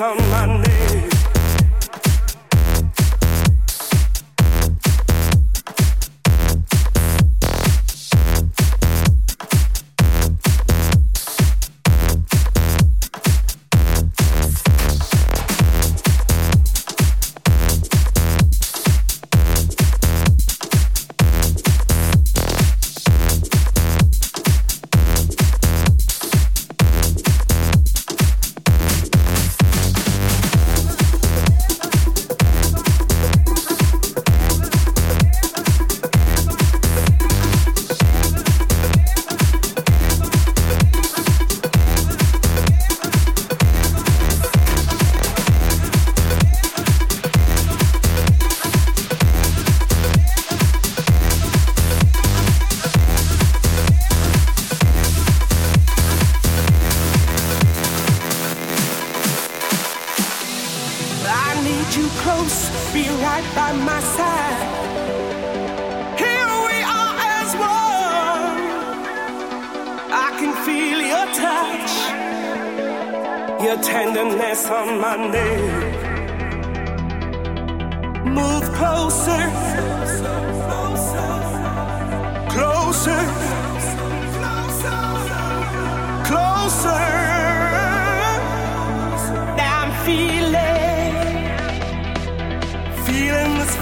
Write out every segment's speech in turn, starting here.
on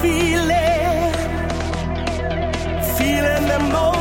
feeling, feeling the most.